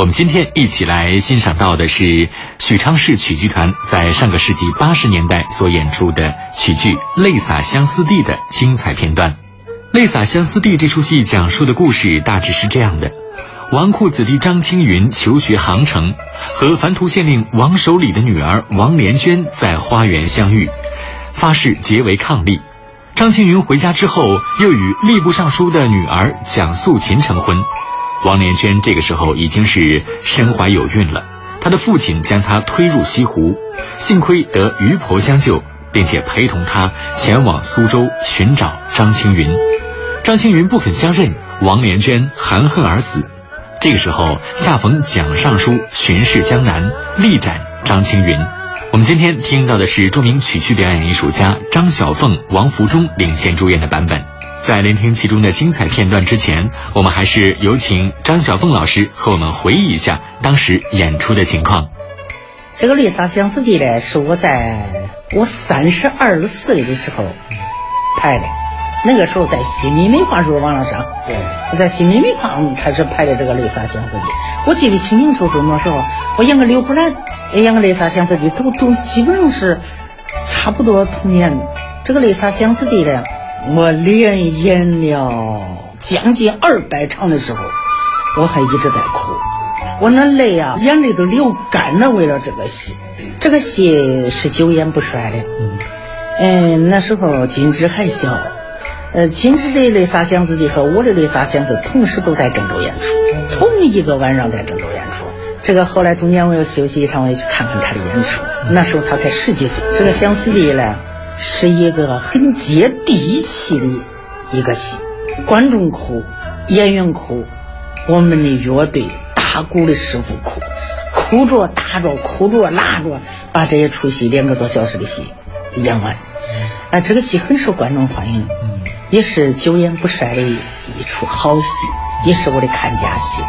我们今天一起来欣赏到的是许昌市曲剧团在上个世纪八十年代所演出的曲剧《泪洒相思地》的精彩片段。《泪洒相思地》这出戏讲述的故事大致是这样的：纨绔子弟张青云求学杭城，和凡图县令王守礼的女儿王连娟在花园相遇，发誓结为伉俪。张青云回家之后，又与吏部尚书的女儿蒋素琴成婚。王连娟这个时候已经是身怀有孕了，她的父亲将她推入西湖，幸亏得渔婆相救，并且陪同她前往苏州寻找张青云。张青云不肯相认，王连娟含恨而死。这个时候恰逢蒋尚书巡视江南，力斩张青云。我们今天听到的是著名曲剧表演艺术家张小凤、王福忠领衔主演的版本。在聆听其中的精彩片段之前，我们还是有请张小凤老师和我们回忆一下当时演出的情况。这个《丽莎相思地》呢，是我在我三十二岁的时候拍的。那个时候在新民文化书网络上，对，在新民煤矿开始拍的这个《丽莎相思地》，我记得清清楚楚。那时候我演个刘胡兰，演个《丽莎相思地》，都都基本上是差不多同年。这个《丽莎相思地》呢。我连演了将近二百场的时候，我还一直在哭，我那泪啊，眼泪都流干了。为了这个戏，这个戏是久演不衰的。嗯，嗯，那时候金枝还小，呃，金枝的《泪洒相思地》和我的《泪洒相思》同时都在郑州演出，同一个晚上在郑州演出。这个后来中间我又休息一场，我也去看看他的演出。那时候他才十几岁。这个相思地呢？是一个很接地气的一个戏，观众哭，演员哭，我们的乐队打鼓的师傅哭，哭着打着，哭着拉着，把这一出戏两个多小时的戏演完。啊，这个戏很受观众欢迎，也是久演不衰的一出好戏，也是我的看家戏。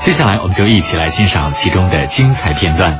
接下来，我们就一起来欣赏其中的精彩片段。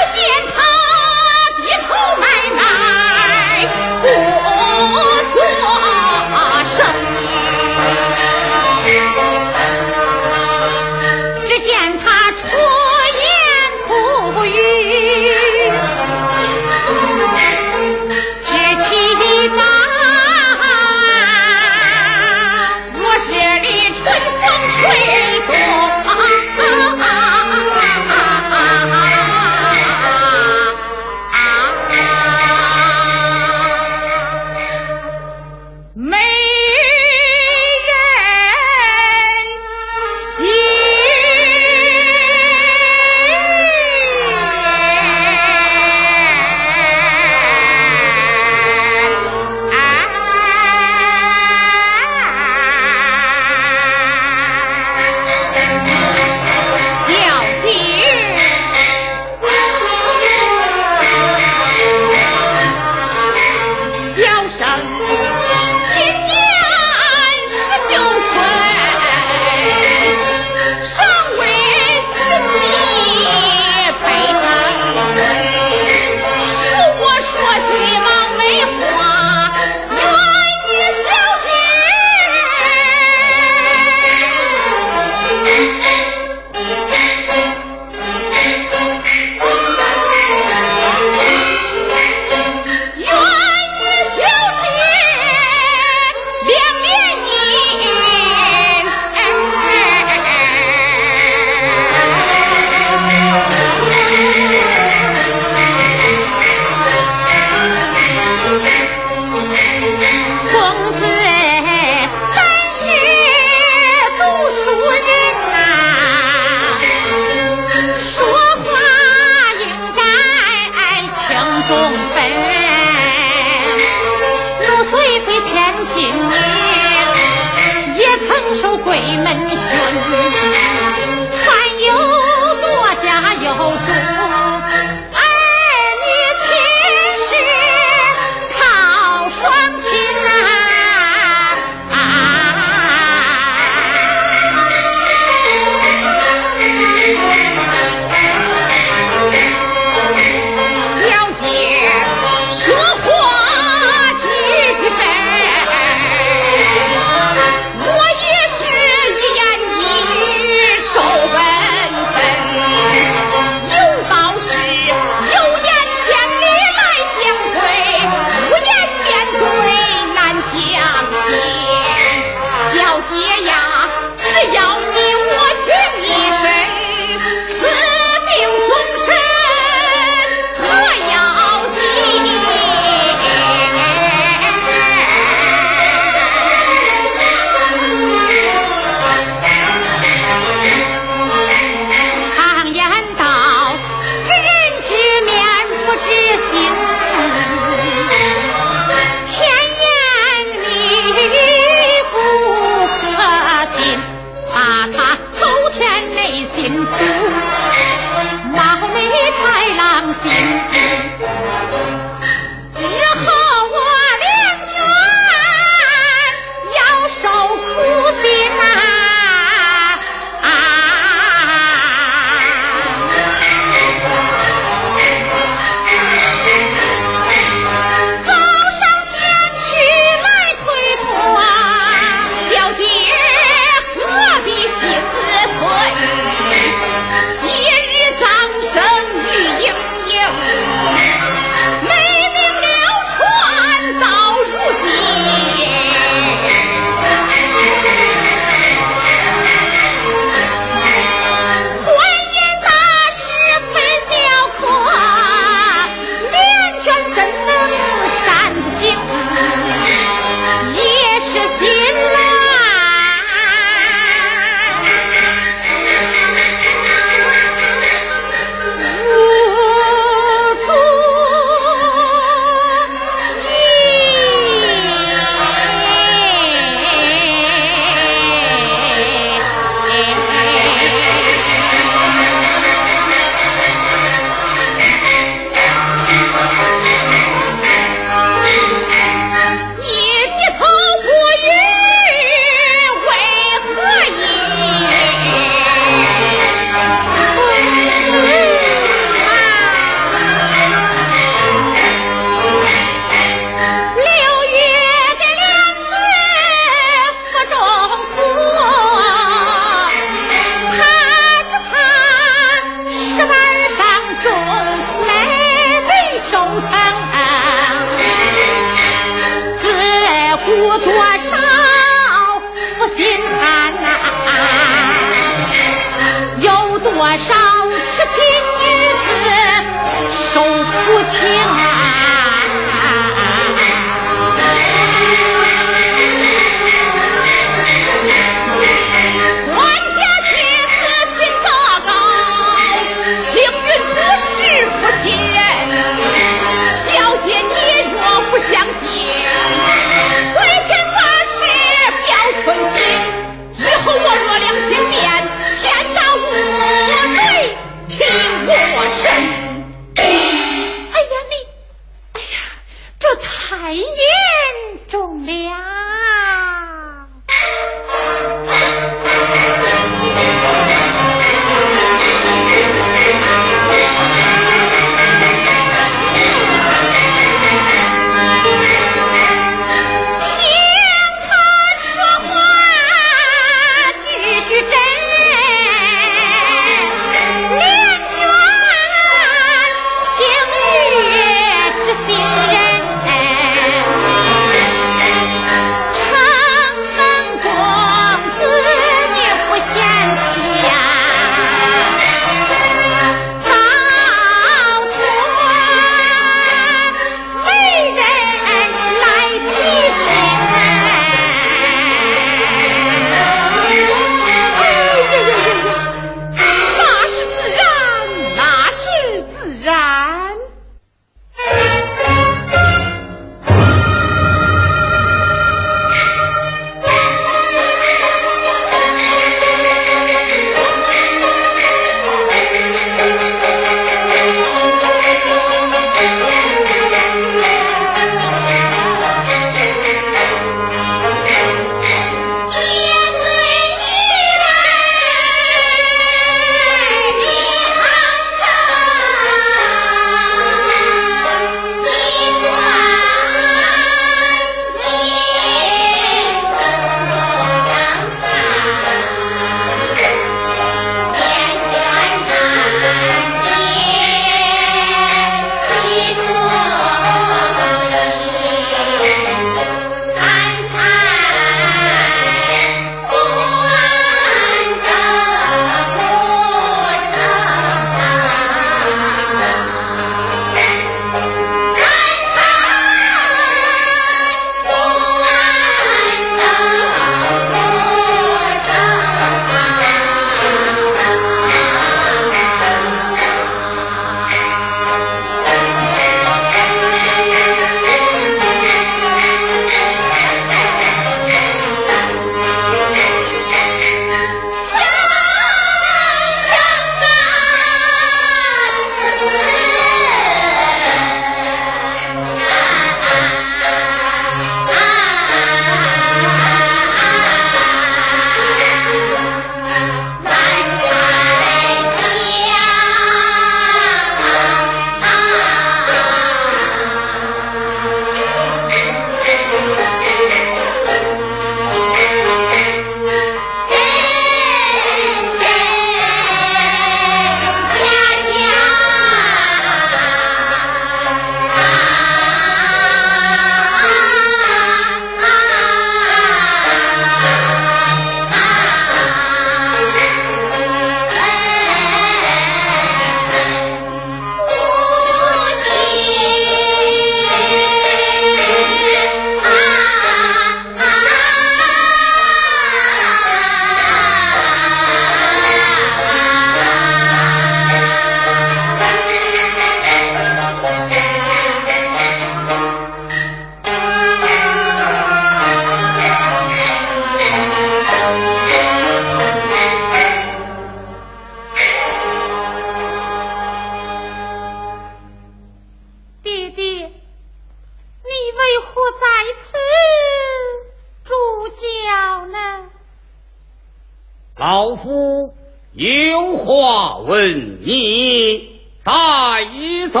老夫有话问你，带一走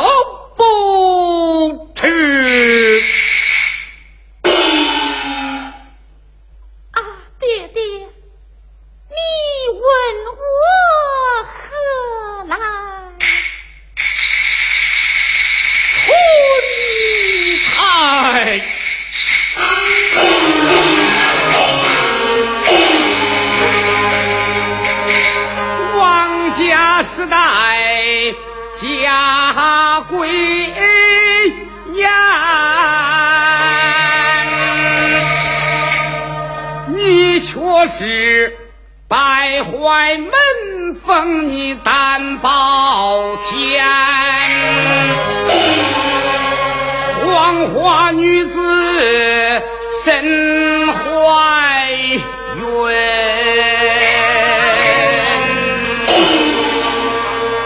不迟。开怀门风，你担保天，黄花女子身怀孕。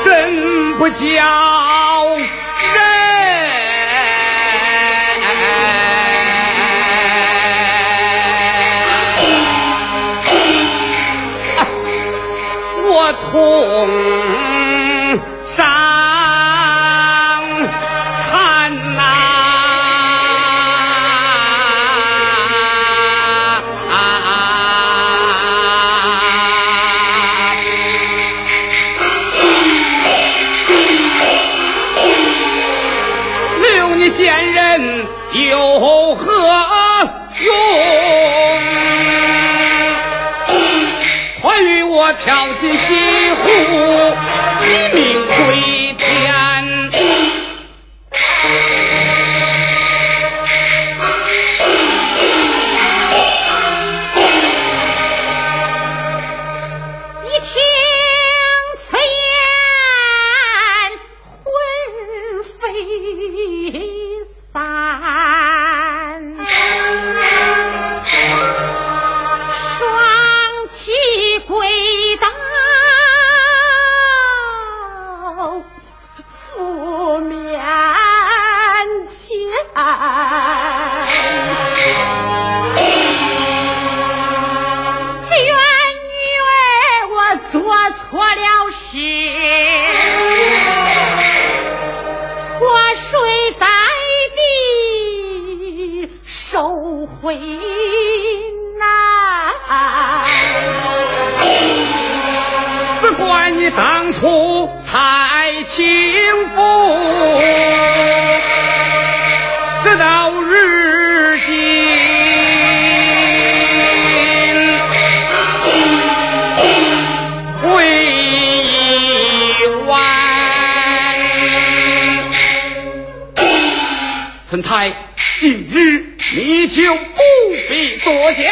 真不叫有何用？快与我跳进西湖，幸福直到日今未完陈太今日你就不必多想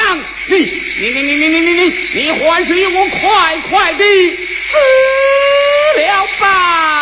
你你你你你你你你还是与我快快的了吧